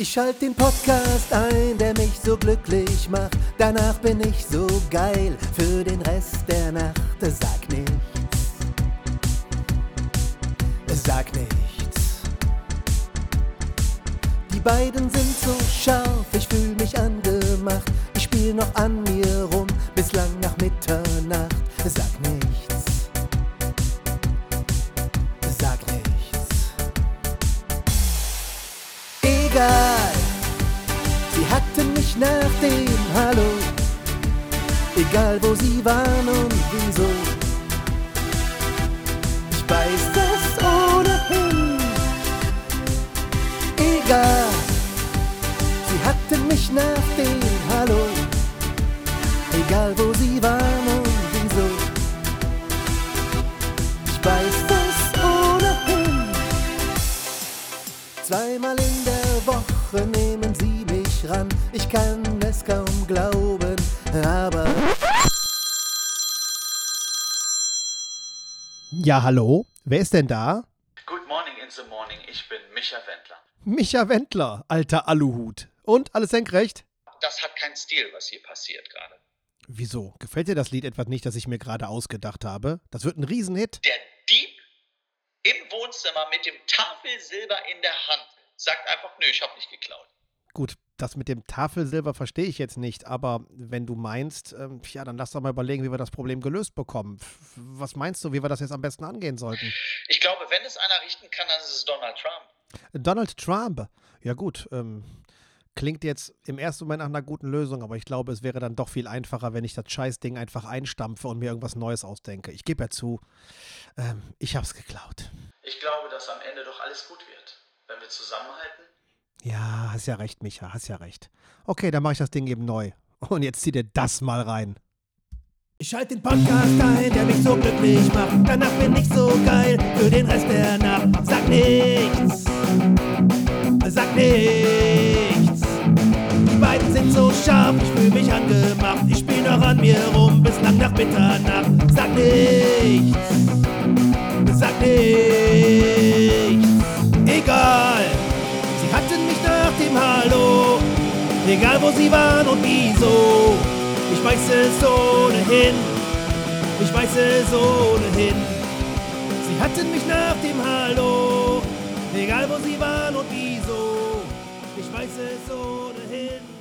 Ich schalte den Podcast ein, der mich so glücklich macht. Danach bin ich so geil für den Rest der Nacht. Sag nichts. Sag nichts. Die beiden sind so scharf, ich fühl mich angemacht. Ich spiel noch an mir rum, bislang nach Mitternacht. Sag nichts. Egal, sie hatten mich nach dem Hallo. Egal wo sie waren und wieso. Ich weiß das ohnehin. Egal, sie hatten mich nach dem Hallo. Egal wo sie waren und wieso. Ich weiß das ohnehin. Zweimal in der Woche nehmen sie mich ran. Ich kann es kaum glauben, aber Ja, hallo? Wer ist denn da? Good morning in the morning, ich bin Micha Wendler. Micha Wendler, alter Aluhut. Und alles senkrecht? Das hat keinen Stil, was hier passiert gerade. Wieso? Gefällt dir das Lied etwas nicht, das ich mir gerade ausgedacht habe? Das wird ein Riesenhit. Der Dieb im Wohnzimmer mit dem Tafelsilber in der Hand sagt einfach, nö, ich hab nicht geklaut. Gut, das mit dem Tafelsilber verstehe ich jetzt nicht, aber wenn du meinst, ähm, ja, dann lass doch mal überlegen, wie wir das Problem gelöst bekommen. Was meinst du, wie wir das jetzt am besten angehen sollten? Ich glaube, wenn es einer richten kann, dann ist es Donald Trump. Donald Trump. Ja gut, ähm, klingt jetzt im ersten Moment nach einer guten Lösung, aber ich glaube, es wäre dann doch viel einfacher, wenn ich das Scheißding einfach einstampfe und mir irgendwas Neues ausdenke. Ich gebe ja zu, ähm, ich hab's geklaut. Ich glaube, dass am Ende doch alles gut wird. Wenn wir zusammenhalten. Ja, hast ja recht, Micha, hast ja recht. Okay, dann mache ich das Ding eben neu. Und jetzt zieh dir das mal rein. Ich schalte den Podcast ein, der mich so glücklich macht. Danach bin ich so geil für den Rest der Nacht. Sag nichts. Sag nichts. Die beiden sind so scharf, ich fühl mich angemacht. Ich spiel noch an mir rum, bislang nach Mitternacht. Sag nichts. Egal wo sie waren und wieso. Ich weiß es ohnehin. Ich weiß es ohnehin. Sie hatten mich nach dem Hallo. Egal wo sie waren und wieso. Ich weiß es ohnehin.